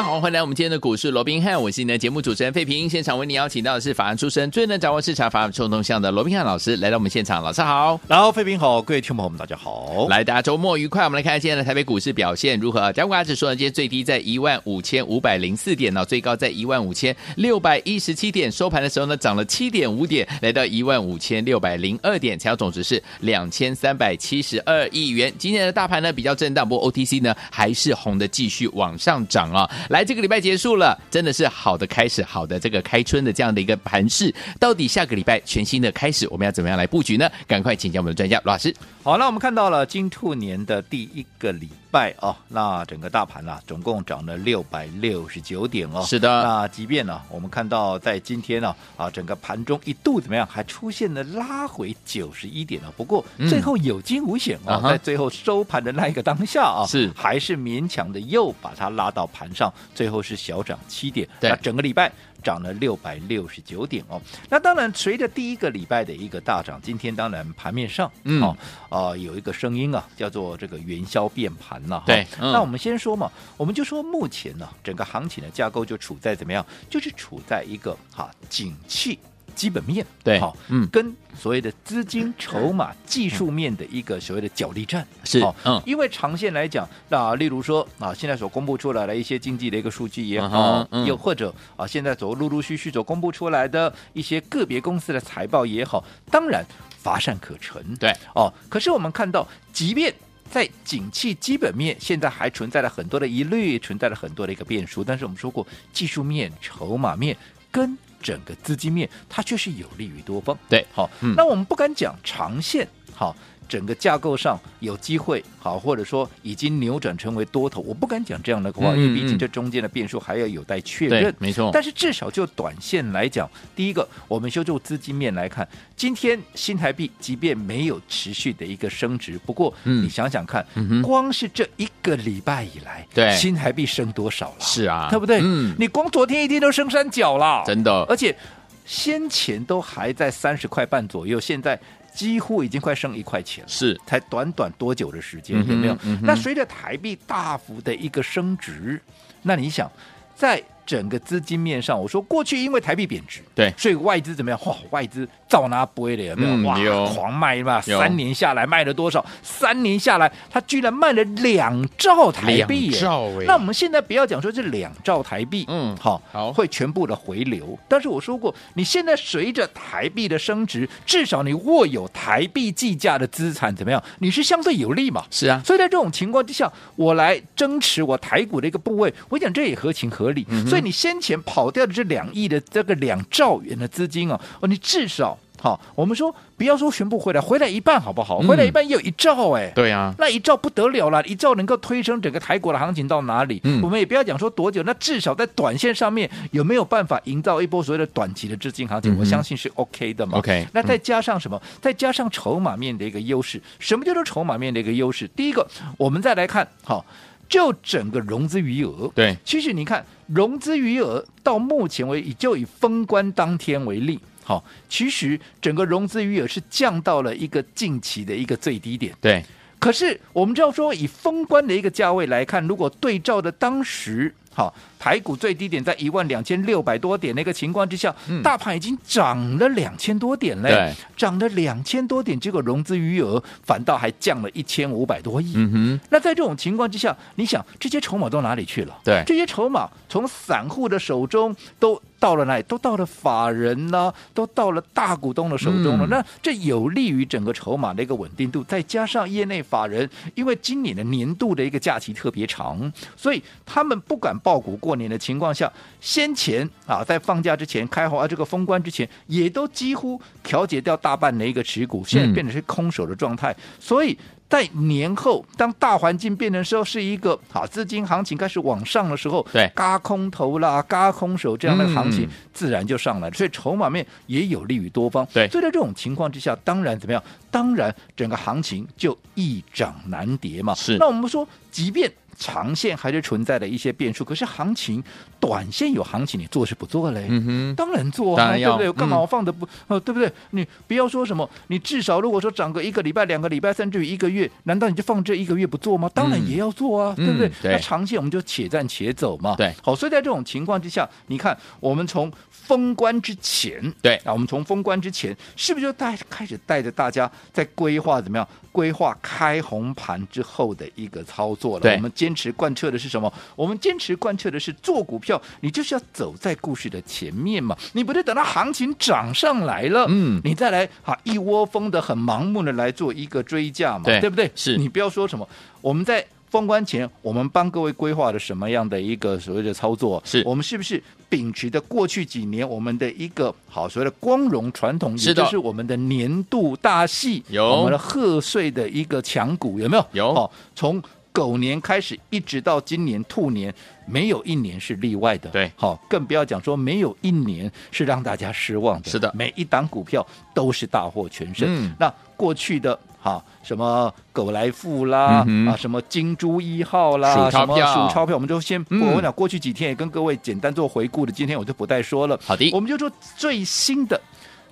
家好，欢迎来我们今天的股市罗宾汉，我是你的节目主持人费平。现场为你邀请到的是法案出身、最能掌握市场法案冲动向的罗宾汉老师来到我们现场，老师好，然后费平好，各位听众朋友们大家好，来大家周末愉快。我们来看今天的台北股市表现如何？加权指数呢，今天最低在一万五千五百零四点呢，最高在一万五千六百一十七点，收盘的时候呢，涨了七点五点，来到一万五千六百零二点，成交总值是两千三百七十二亿元。今天的大盘呢比较震荡，不过 OTC 呢还是红的，继续往上涨啊。来，这个礼拜。结束了，真的是好的开始，好的这个开春的这样的一个盘势。到底下个礼拜全新的开始，我们要怎么样来布局呢？赶快请教我们的专家罗老师。好，那我们看到了金兔年的第一个礼拜哦，那整个大盘呢、啊，总共涨了六百六十九点哦。是的，那即便呢，我们看到在今天呢，啊，整个盘中一度怎么样，还出现了拉回九十一点了。不过最后有惊无险啊，在最后收盘的那一个当下啊，是还是勉强的又把它拉到盘上，最后是。是小涨七点，对，那整个礼拜涨了六百六十九点哦。那当然，随着第一个礼拜的一个大涨，今天当然盘面上，嗯，啊、呃，有一个声音啊，叫做这个元宵变盘了。对，嗯、那我们先说嘛，我们就说目前呢，整个行情的架构就处在怎么样？就是处在一个哈景气。基本面对，好，嗯，跟所谓的资金筹码技术面的一个所谓的角力战是，嗯，因为长线来讲，那例如说啊，现在所公布出来的一些经济的一个数据也好，又或者啊，现在所陆陆续续所公布出来的一些个别公司的财报也好，当然乏善可陈，对，哦，可是我们看到，即便在景气基本面现在还存在了很多的疑虑，存在了很多的一个变数，但是我们说过，技术面、筹码面跟整个资金面，它却是有利于多方。对，好，嗯、那我们不敢讲长线，好。整个架构上有机会好，或者说已经扭转成为多头，我不敢讲这样的话，因为毕竟这中间的变数还要有待确认。没错。但是至少就短线来讲，第一个，我们就就资金面来看，今天新台币即便没有持续的一个升值，不过你想想看，光是这一个礼拜以来，对新台币升多少了？是啊，对不对？嗯，你光昨天一天都升三角了，真的。而且先前都还在三十块半左右，现在。几乎已经快升一块钱了，是才短短多久的时间，有没有？那随着台币大幅的一个升值，那你想在。整个资金面上，我说过去因为台币贬值，对，所以外资怎么样？哇，外资照拿不会的有没有？哇，狂卖嘛！三年下来卖了多少？三年下来，他居然卖了两兆台币，两兆哎！那我们现在不要讲说这两兆台币，嗯，好，好，会全部的回流。但是我说过，你现在随着台币的升值，至少你握有台币计价的资产怎么样？你是相对有利嘛？是啊，所以在这种情况之下，我来增持我台股的一个部位，我讲这也合情合理。嗯、所以。你先前跑掉的这两亿的这个两兆元的资金啊，哦，你至少好，我们说不要说全部回来，回来一半好不好？回来一半也有一兆哎，对啊，那一兆不得了了，一兆能够推升整个台股的行情到哪里？我们也不要讲说多久，那至少在短线上面有没有办法营造一波所谓的短期的资金行情？我相信是 OK 的嘛。OK，那再加上什么？再加上筹码面的一个优势。什么叫做筹码面的一个优势？第一个，我们再来看好。就整个融资余额，对，其实你看融资余额到目前为止，就以封关当天为例，好，其实整个融资余额是降到了一个近期的一个最低点，对。可是我们知道说，以封关的一个价位来看，如果对照的当时。好，台股最低点在一万两千六百多点那个情况之下，嗯、大盘已经涨了两千多点嘞，涨了两千多点，结果融资余额反倒还降了一千五百多亿。嗯哼，那在这种情况之下，你想这些筹码到哪里去了？对，这些筹码从散户的手中都到了哪里？都到了法人呢，都到了大股东的手中了。嗯、那这有利于整个筹码的一个稳定度，再加上业内法人，因为今年的年度的一个假期特别长，所以他们不敢。抱股过年的情况下，先前啊在放假之前开红啊这个封关之前，也都几乎调节掉大半的一个持股，现在变成是空手的状态，嗯、所以。在年后，当大环境变成时候，是一个好资金行情开始往上的时候，对，嘎空头啦、嘎空手这样的行情、嗯、自然就上来了，所以筹码面也有利于多方。对，所以在这种情况之下，当然怎么样？当然整个行情就一涨难跌嘛。是，那我们说，即便。长线还是存在的一些变数，可是行情短线有行情，你做是不做嘞？嗯哼，当然做啊，对不对？干嘛我放的不、嗯、对不对？你不要说什么，你至少如果说涨个一个礼拜、两个礼拜，甚至于一个月，难道你就放这一个月不做吗？当然也要做啊，嗯、对不对？嗯、对，那长线我们就且战且走嘛。对，好，所以在这种情况之下，你看我们从封关之前，对啊，我们从封关之前，是不是就带开始带着大家在规划怎么样？规划开红盘之后的一个操作了。对，我们坚持贯彻的是什么？我们坚持贯彻的是做股票，你就是要走在故事的前面嘛。你不是等到行情涨上来了，嗯，你再来哈一窝蜂的很盲目的来做一个追价嘛，对，对不对？是你不要说什么，我们在。封关前，我们帮各位规划了什么样的一个所谓的操作？是我们是不是秉持的过去几年我们的一个好所谓的光荣传统？也就是我们的年度大戏，有我们的贺岁的一个强股，有没有？有。好，从狗年开始一直到今年兔年，没有一年是例外的。对，好，更不要讲说没有一年是让大家失望的。是的，每一档股票都是大获全胜。嗯，那过去的。哈，什么狗来富啦，嗯、啊，什么金猪一号啦，数钞票，什么数钞票，我们就先，嗯、我跟你讲，过去几天也跟各位简单做回顾的，今天我就不再说了。好的，我们就说最新的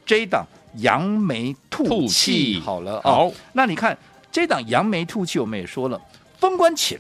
这一档扬眉吐气，好了，好、哦，那你看这档扬眉吐气，我们也说了，封关前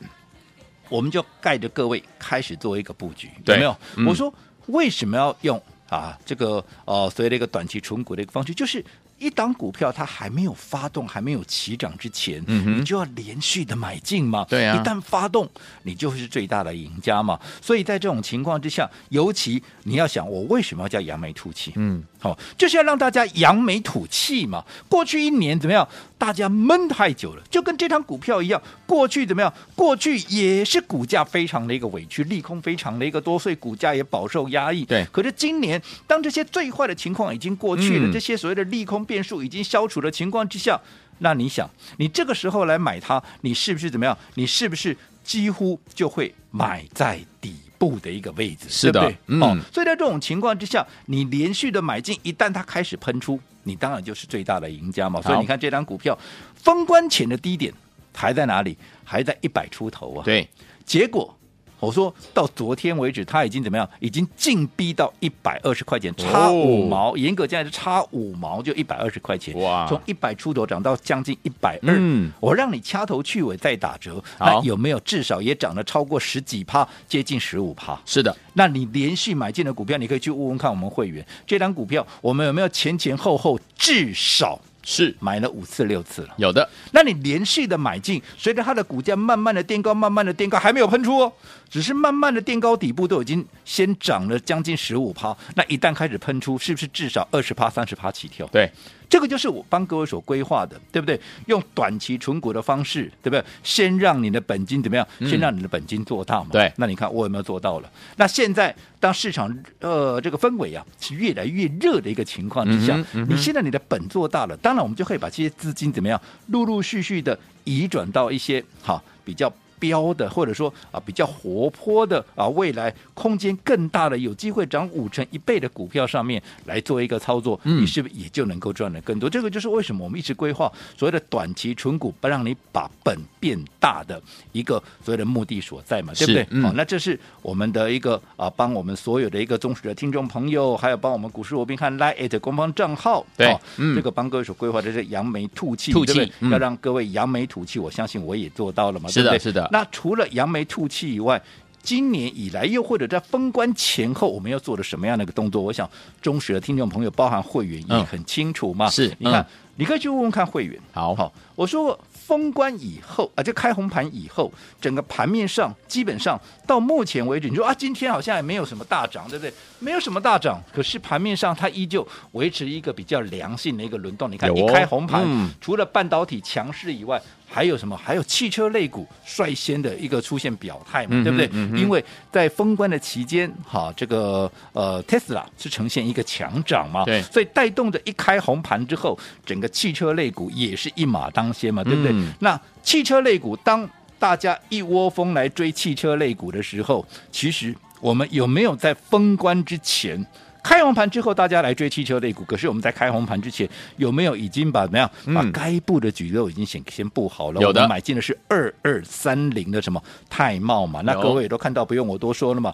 我们就带着各位开始做一个布局，有没有？嗯、我说为什么要用啊这个呃所谓的一个短期存股的一个方式，就是。一档股票它还没有发动，还没有起涨之前，嗯、你就要连续的买进嘛。对啊，一旦发动，你就是最大的赢家嘛。所以在这种情况之下，尤其你要想，我为什么要叫扬眉吐气？嗯，好、哦，就是要让大家扬眉吐气嘛。过去一年怎么样？大家闷太久了，就跟这张股票一样。过去怎么样？过去也是股价非常的一个委屈，利空非常的一个多，所以股价也饱受压抑。对。可是今年，当这些最坏的情况已经过去了，嗯、这些所谓的利空。变数已经消除的情况之下，那你想，你这个时候来买它，你是不是怎么样？你是不是几乎就会买在底部的一个位置？是的，对对？嗯、哦，所以在这种情况之下，你连续的买进，一旦它开始喷出，你当然就是最大的赢家嘛。所以你看这张股票封关前的低点还在哪里？还在一百出头啊。对，结果。我说到昨天为止，它已经怎么样？已经进逼到一百二十块钱，差五毛。严格讲是差五毛，就一百二十块钱。哇！从一百出头涨到将近一百二。嗯，我让你掐头去尾再打折，那有没有至少也涨了超过十几趴，接近十五趴？是的。那你连续买进的股票，你可以去问问看我们会员，这张股票我们有没有前前后后至少？是买了五次六次了，有的。那你连续的买进，随着它的股价慢慢的垫高，慢慢的垫高，还没有喷出哦，只是慢慢的垫高，底部都已经先涨了将近十五趴。那一旦开始喷出，是不是至少二十趴、三十趴起跳？对。这个就是我帮各位所规划的，对不对？用短期存股的方式，对不对？先让你的本金怎么样？嗯、先让你的本金做大嘛。对。那你看我有没有做到了？那现在当市场呃这个氛围啊是越来越热的一个情况之下，嗯嗯、你现在你的本做大了，当然我们就可以把这些资金怎么样，陆陆续续的移转到一些好比较。标的或者说啊比较活泼的啊未来空间更大的有机会涨五成一倍的股票上面来做一个操作，嗯、你是不是也就能够赚得更多？这个就是为什么我们一直规划所谓的短期纯股，不让你把本变大的一个所谓的目的所在嘛，对不对？好、嗯哦，那这是我们的一个啊帮我们所有的一个忠实的听众朋友，还有帮我们股市罗宾汉 Line@ 官方账号，对，哦嗯、这个帮各位所规划的是扬眉吐气，吐气对不对？嗯、要让各位扬眉吐气，我相信我也做到了嘛，是的，对不对？是的。那除了扬眉吐气以外，今年以来又或者在封关前后，我们要做的什么样的一个动作？我想忠实的听众朋友，包含会员也很清楚嘛。是，你看你可以去问问看会员。好，好，我说过封关以后啊，就开红盘以后，整个盘面上基本上到目前为止，你说啊，今天好像也没有什么大涨，对不对？没有什么大涨，可是盘面上它依旧维持一个比较良性的一个轮动。你看，一开红盘，嗯、除了半导体强势以外，还有什么？还有汽车类股率先的一个出现表态嘛，嗯、对不对？嗯、因为在封关的期间，哈，这个呃，Tesla 是呈现一个强涨嘛，对，所以带动着一开红盘之后，整个汽车类股也是一马当先嘛，对不对？嗯、那汽车类股，当大家一窝蜂来追汽车类股的时候，其实。我们有没有在封关之前开红盘之后，大家来追汽车类股？可是我们在开红盘之前，有没有已经把怎么样、嗯、把该布的局都已经先先布好了？有的，我们买进的是二二三零的什么泰茂嘛？那各位也都看到，不用我多说了嘛。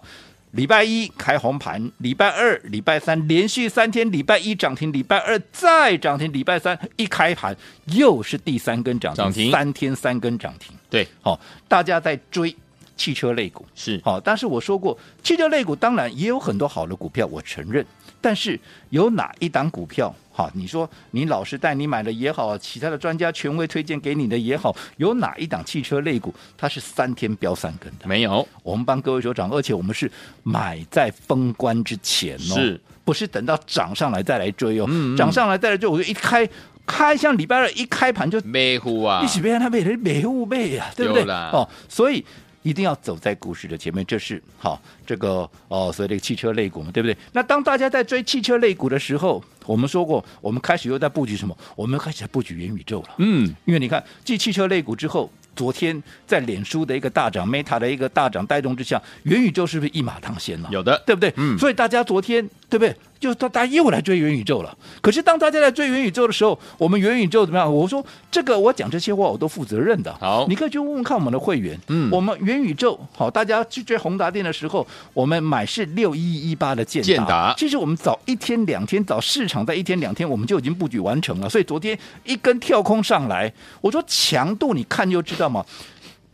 礼拜一开红盘，礼拜二、礼拜三连续三天，礼拜一涨停，礼拜二再涨停，礼拜三一开盘又是第三根涨停，三天三根涨停。对，好、大家在追。汽车类股是好，但是我说过，汽车类股当然也有很多好的股票，我承认。但是有哪一档股票，哈，你说你老师带你买的也好，其他的专家权威推荐给你的也好，有哪一档汽车类股它是三天飙三根的？没有，我们帮各位所长，而且我们是买在封关之前哦，是不是等到涨上来再来追哦？嗯嗯涨上来再来追，我就一开开，像礼拜二一开盘就没户啊，一起被他被人没户被啊，对不对？哦，所以。一定要走在股市的前面，这是好这个哦，所以这个汽车类股嘛，对不对？那当大家在追汽车类股的时候，我们说过，我们开始又在布局什么？我们开始在布局元宇宙了。嗯，因为你看，继汽车类股之后。昨天在脸书的一个大涨，Meta 的一个大涨带动之下，元宇宙是不是一马当先了？有的，对不对？嗯。所以大家昨天对不对？就大家又来追元宇宙了。可是当大家在追元宇宙的时候，我们元宇宙怎么样？我说这个我讲这些话我都负责任的。好，你可以去问问看我们的会员。嗯。我们元宇宙好，大家去追宏达电的时候，我们买是六一一八的建达。建达。其实我们早一天两天，早市场在一天两天，我们就已经布局完成了。所以昨天一根跳空上来，我说强度你看就知道嘛。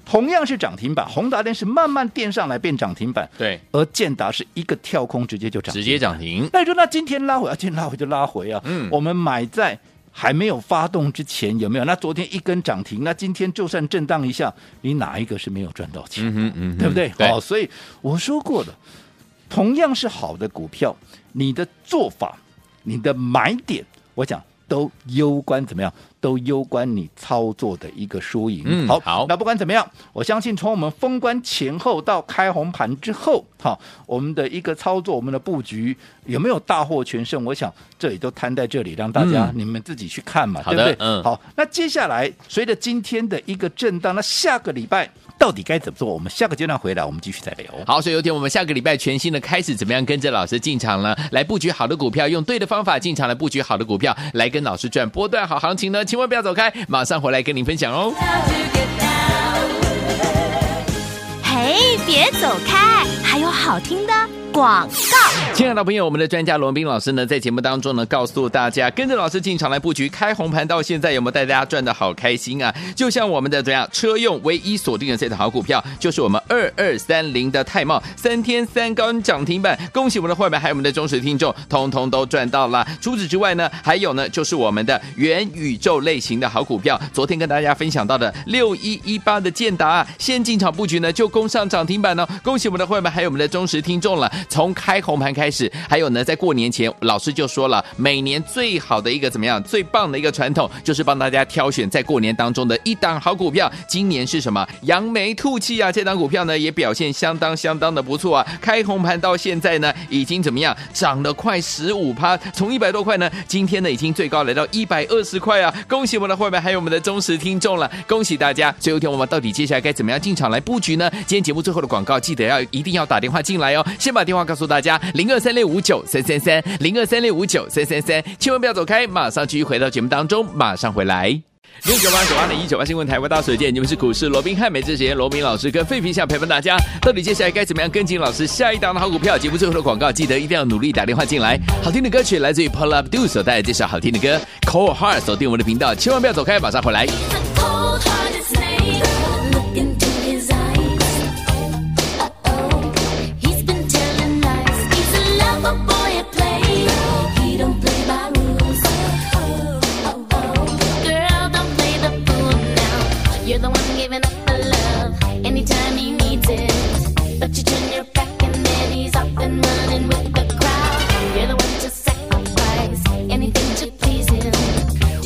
同样是涨停板，宏达电是慢慢垫上来变涨停板，对，而建达是一个跳空直接就涨，直接涨停。那你说那今天拉回啊，今天拉回就拉回啊。嗯，我们买在还没有发动之前有没有？那昨天一根涨停，那今天就算震荡一下，你哪一个是没有赚到钱？嗯哼嗯，对不对？对。好，所以我说过的，同样是好的股票，你的做法、你的买点，我讲都攸关怎么样？都攸关你操作的一个输赢。嗯，好，好，那不管怎么样，我相信从我们封关前后到开红盘之后，哈，我们的一个操作，我们的布局有没有大获全胜？我想这里都摊在这里，让大家、嗯、你们自己去看嘛，对不对？嗯，好，那接下来随着今天的一个震荡，那下个礼拜到底该怎么做？我们下个阶段回来，我们继续再聊。好，所以有天我们下个礼拜全新的开始，怎么样跟着老师进场呢？来布局好的股票，用对的方法进场来布局好的股票，来跟老师赚波段好行情呢？千万不要走开，马上回来跟您分享哦。嘿，别走开，还有好听的。广告，亲爱的朋友，我们的专家罗斌老师呢，在节目当中呢，告诉大家，跟着老师进场来布局，开红盘到现在有没有带大家赚的好开心啊？就像我们的怎样车用唯一锁定的这档好股票，就是我们二二三零的泰茂，三天三根涨停板，恭喜我们的会员还有我们的忠实听众，通通都赚到了。除此之外呢，还有呢，就是我们的元宇宙类型的好股票，昨天跟大家分享到的六一一八的建达，先进场布局呢，就攻上涨停板呢、哦，恭喜我们的会员还有我们的忠实听众了。从开红盘开始，还有呢，在过年前，老师就说了，每年最好的一个怎么样，最棒的一个传统，就是帮大家挑选在过年当中的一档好股票。今年是什么？扬眉吐气啊！这档股票呢，也表现相当相当的不错啊！开红盘到现在呢，已经怎么样，涨了快十五趴，从一百多块呢，今天呢，已经最高来到一百二十块啊！恭喜我们的会员，还有我们的忠实听众了，恭喜大家！最后一天，我们到底接下来该怎么样进场来布局呢？今天节目最后的广告，记得要一定要打电话进来哦，先把电电话告诉。大家零二三六五九三三三零二三六五九三三三，千万不要走开，马上继续回到节目当中，马上回来。六九八九八零一九八新闻台湾大水见，你们是股市罗宾汉美智贤罗宾老师跟废品想陪伴大家，到底接下来该怎么样跟进老师下一档的好股票？节目最后的广告，记得一定要努力打电话进来。好听的歌曲来自于 Paula Abdul 所带来这首好听的歌 Cold Heart，锁定我们的频道，千万不要走开，马上回来。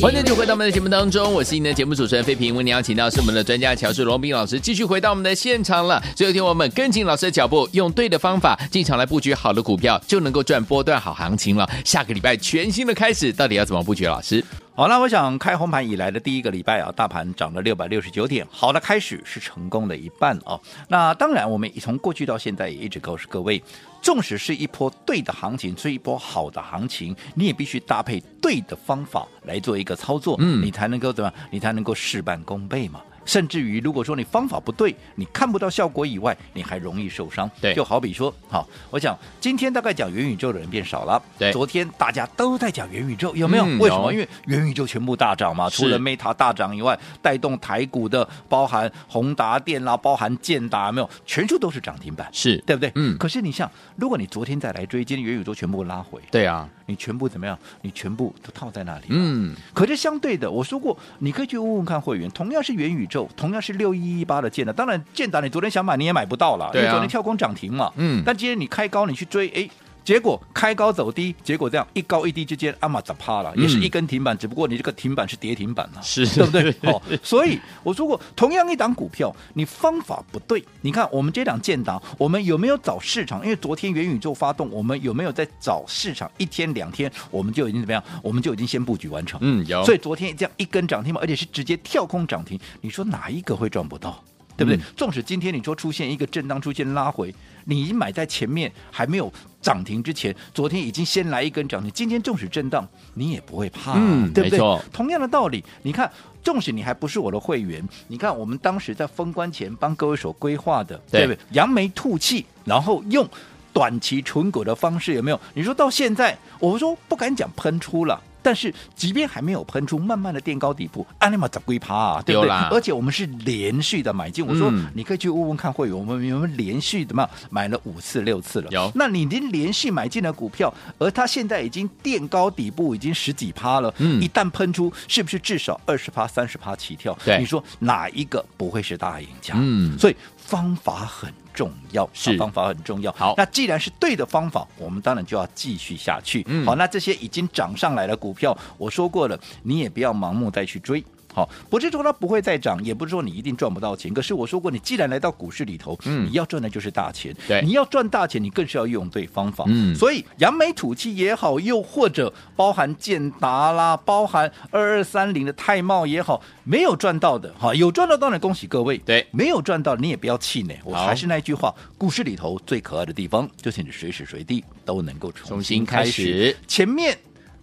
欢迎继续回到我们的节目当中，我是您的节目主持人费平。为您邀请到是我们的专家乔治罗宾老师，继续回到我们的现场了。最后听我们跟紧老师的脚步，用对的方法进场来布局好的股票，就能够赚波段好行情了。下个礼拜全新的开始，到底要怎么布局？老师，好，那我想开红盘以来的第一个礼拜啊，大盘涨了六百六十九点，好的开始是成功的一半啊。那当然，我们从过去到现在也一直告诉各位。纵使是一波对的行情，是一波好的行情，你也必须搭配对的方法来做一个操作，嗯，你才能够怎么样？你才能够事半功倍嘛。甚至于，如果说你方法不对，你看不到效果以外，你还容易受伤。对，就好比说，好，我想今天大概讲元宇宙的人变少了。对，昨天大家都在讲元宇宙，有没有？嗯、为什么？因为元宇宙全部大涨嘛，除了 Meta 大涨以外，带动台股的，包含宏达电啦，包含建达，没有？全数都是涨停板，是对不对？嗯。可是你像，如果你昨天再来追，今天元宇宙全部拉回，对啊，你全部怎么样？你全部都套在那里。嗯。可是相对的，我说过，你可以去问问看会员，同样是元宇宙，同样是六。一一八的建达，当然建达你昨天想买你也买不到了，因为昨天跳空涨停嘛。嗯，但今天你开高你去追，哎。结果开高走低，结果这样一高一低之间，阿玛咋趴了，也是一根停板，嗯、只不过你这个停板是跌停板了，是对不对？哦，所以我说过，同样一档股票，你方法不对，你看我们这档建档，我们有没有找市场？因为昨天元宇宙发动，我们有没有在找市场？一天两天，我们就已经怎么样？我们就已经先布局完成。嗯，有。所以昨天这样一根涨停板，而且是直接跳空涨停，你说哪一个会赚不到？对不对？纵使今天你说出现一个震荡，出现拉回，你买在前面还没有涨停之前，昨天已经先来一根涨停，今天纵使震荡，你也不会怕，嗯，对不对？同样的道理，你看，纵使你还不是我的会员，你看我们当时在封关前帮各位所规划的，对不对？扬眉吐气，然后用短期存股的方式，有没有？你说到现在，我说不敢讲喷出了。但是，即便还没有喷出，慢慢的垫高底部，安尼玛怎归趴啊？对不对？而且我们是连续的买进。我说，你可以去问问看会员，我们有没有连续怎么样？买了五次、六次了。有。那你已经连续买进了股票，而它现在已经垫高底部，已经十几趴了。嗯。一旦喷出，是不是至少二十趴、三十趴起跳？对。你说哪一个不会是大赢家？嗯。所以方法很。重要是方法很重要。好，那既然是对的方法，我们当然就要继续下去。嗯，好，那这些已经涨上来的股票，我说过了，你也不要盲目再去追。好，不是说它不会再涨，也不是说你一定赚不到钱。可是我说过，你既然来到股市里头，嗯，你要赚的就是大钱。对，你要赚大钱，你更是要用对方法。嗯，所以扬眉吐气也好，又或者包含建达啦，包含二二三零的泰茂也好，没有赚到的哈，有赚到当然恭喜各位。对，没有赚到你也不要气馁。我还是那句话，股市里头最可爱的地方，就是你随时随地都能够重新开始。前面。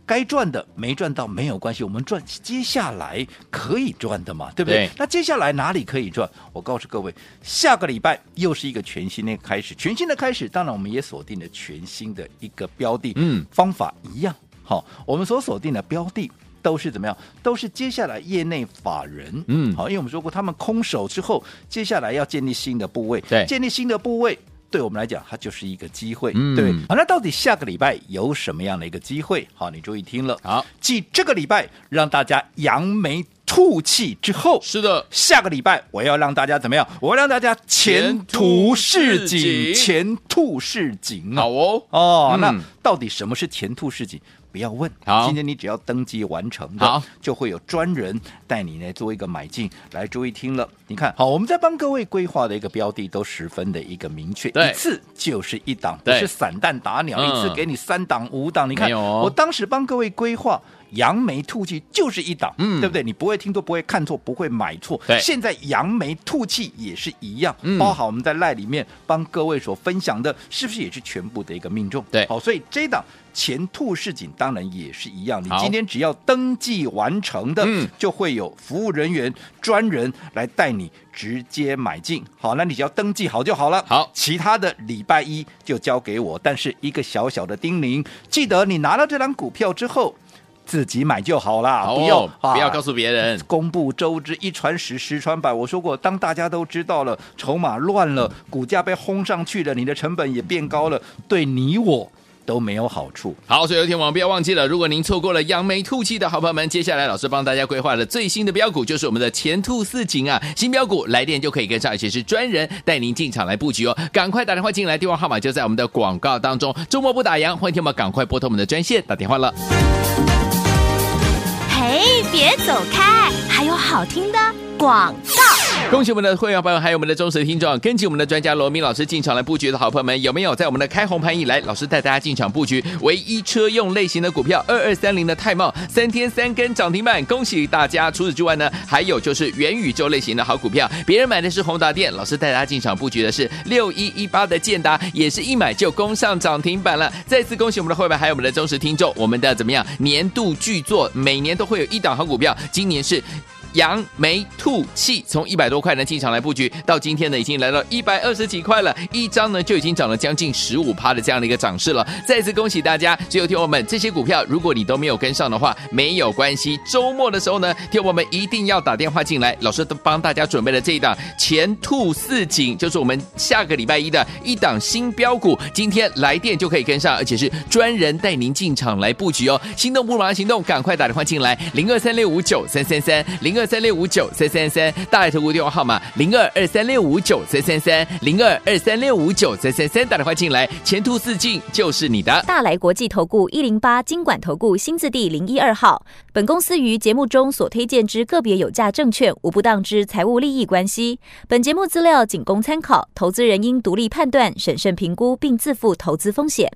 该赚的没赚到没有关系，我们赚接下来可以赚的嘛，对不对？对，那接下来哪里可以赚？我告诉各位，下个礼拜又是一个全新的开始，全新的开始。当然，我们也锁定了全新的一个标的，嗯，方法一样。好，我们所锁定的标的都是怎么样？都是接下来业内法人，嗯，好，因为我们说过，他们空手之后，接下来要建立新的部位，对，建立新的部位。对我们来讲，它就是一个机会，嗯、对。好，那到底下个礼拜有什么样的一个机会？好，你注意听了。好，继这个礼拜让大家扬眉吐气之后，是的，下个礼拜我要让大家怎么样？我要让大家前途似锦，前途似锦。好哦，哦，嗯、那到底什么是前途似锦？不要问，好，今天你只要登记完成的，好，就会有专人带你来做一个买进。来，注意听了，你看好，我们在帮各位规划的一个标的都十分的一个明确，一次就是一档，不是散弹打鸟，一次给你三档五档。你看，我当时帮各位规划。扬眉吐气就是一档，嗯，对不对？你不会听错，不会看错，不会买错。对，现在扬眉吐气也是一样，嗯，包含我们在赖里面帮各位所分享的，是不是也是全部的一个命中？对，好，所以这一档前兔市井当然也是一样。你今天只要登记完成的，嗯，就会有服务人员专人来带你直接买进。好，那你只要登记好就好了。好，其他的礼拜一就交给我。但是一个小小的叮咛，记得你拿到这张股票之后。自己买就好啦，哦、不要、啊、不要告诉别人。公布周知，一传十，十传百。我说过，当大家都知道了，筹码乱了，股价被轰上去了，你的成本也变高了，对你我都没有好处。好，所以有天我们不要忘记了，如果您错过了扬眉吐气的好朋友们，接下来老师帮大家规划的最新的标股，就是我们的前兔似锦啊，新标股来电就可以跟上，而且是专人带您进场来布局哦。赶快打电话进来，电话号码就在我们的广告当中。周末不打烊，欢迎听我们赶快拨通我们的专线打电话了。哎，别走开，还有好听的广告。恭喜我们的会员朋友，还有我们的忠实听众，跟紧我们的专家罗明老师进场来布局的好朋友们，有没有在我们的开红盘以来，老师带大家进场布局唯一车用类型的股票二二三零的泰茂，三天三根涨停板，恭喜大家！除此之外呢，还有就是元宇宙类型的好股票，别人买的是宏达电，老师带大家进场布局的是六一一八的建达，也是一买就攻上涨停板了。再次恭喜我们的会员，还有我们的忠实听众，我们的怎么样年度巨作，每年都会有一档好股票，今年是。扬眉吐气，从一百多块呢进场来布局，到今天呢已经来到一百二十几块了，一张呢就已经涨了将近十五趴的这样的一个涨势了。再次恭喜大家！只有听我们这些股票，如果你都没有跟上的话，没有关系。周末的时候呢，听我们一定要打电话进来，老师都帮大家准备了这一档前兔似锦，就是我们下个礼拜一的一档新标股。今天来电就可以跟上，而且是专人带您进场来布局哦。心动不如马上行动，赶快打电话进来，零二三六五九三三三零二。二三六五九三三三，大来投顾电话号码零二二三六五九三三三零二二三六五九三三三，打电话进来，前途似锦就是你的。大来国际投顾一零八金管投顾新字第零一二号，本公司于节目中所推荐之个别有价证券无不当之财务利益关系，本节目资料仅供参考，投资人应独立判断、审慎评估并自负投资风险。